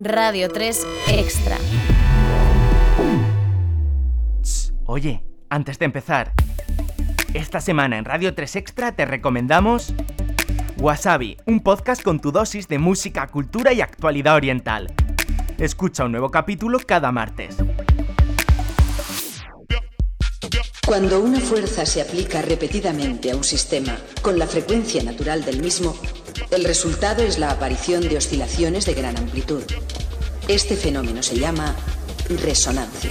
Radio 3 Extra. Oye, antes de empezar, esta semana en Radio 3 Extra te recomendamos Wasabi, un podcast con tu dosis de música, cultura y actualidad oriental. Escucha un nuevo capítulo cada martes. Cuando una fuerza se aplica repetidamente a un sistema con la frecuencia natural del mismo, el resultado es la aparición de oscilaciones de gran amplitud. Este fenómeno se llama resonancia.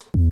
Mm-hmm.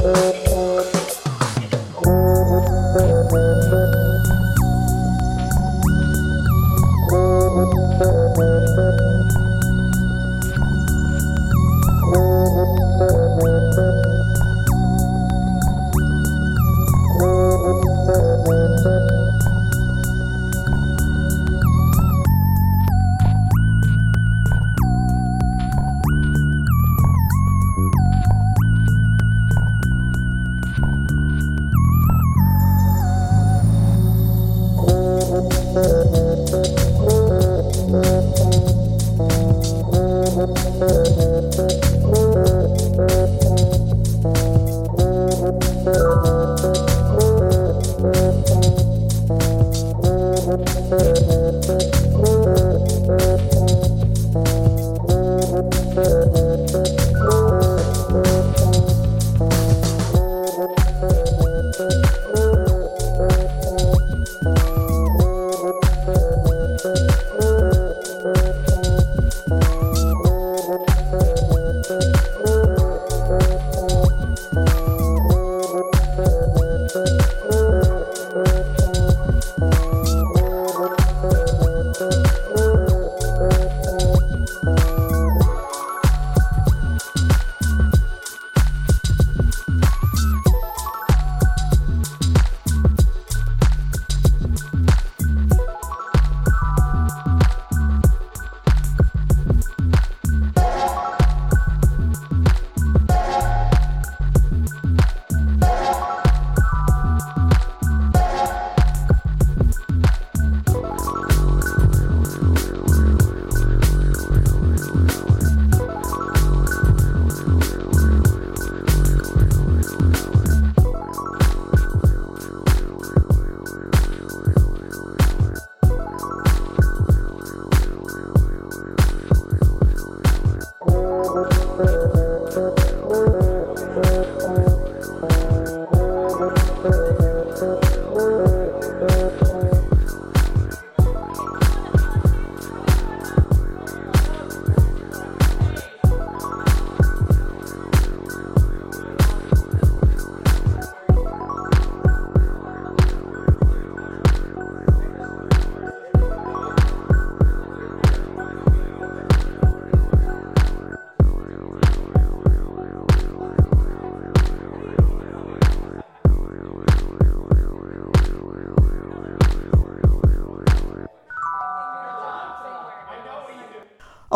Thank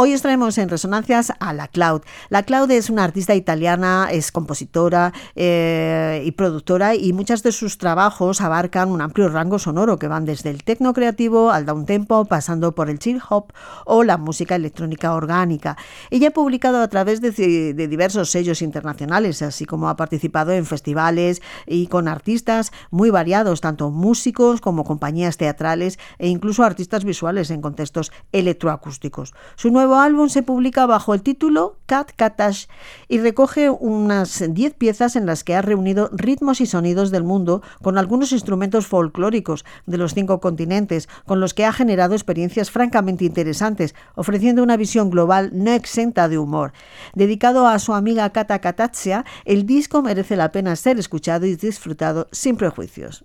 Hoy extraemos en Resonancias a La Cloud. La Cloud es una artista italiana, es compositora eh, y productora y muchos de sus trabajos abarcan un amplio rango sonoro que van desde el tecno creativo al down tempo, pasando por el chill hop o la música electrónica orgánica. Ella ha publicado a través de, de diversos sellos internacionales, así como ha participado en festivales y con artistas muy variados, tanto músicos como compañías teatrales e incluso artistas visuales en contextos electroacústicos. Su nuevo álbum se publica bajo el título Cat Katash y recoge unas 10 piezas en las que ha reunido ritmos y sonidos del mundo con algunos instrumentos folclóricos de los cinco continentes, con los que ha generado experiencias francamente interesantes, ofreciendo una visión global no exenta de humor. Dedicado a su amiga Kata Katatsia, el disco merece la pena ser escuchado y disfrutado sin prejuicios.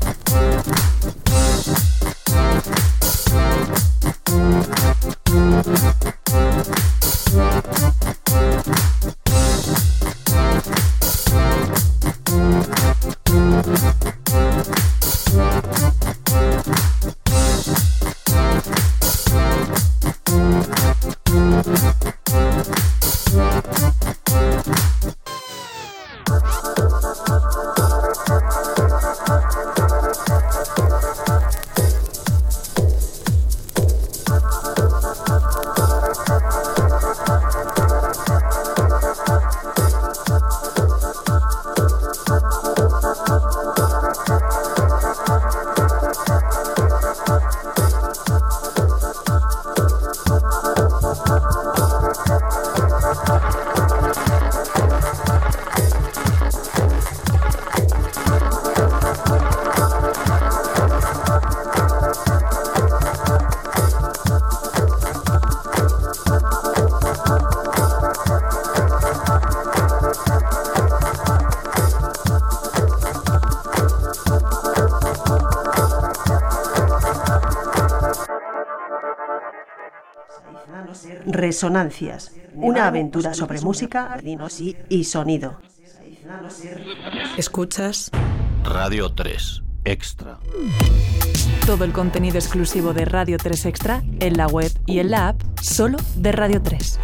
Resonancias, una aventura sobre música, y sonido. Escuchas Radio 3 Extra. todo el contenido exclusivo de Radio 3 Extra en la web y en la app solo de Radio 3.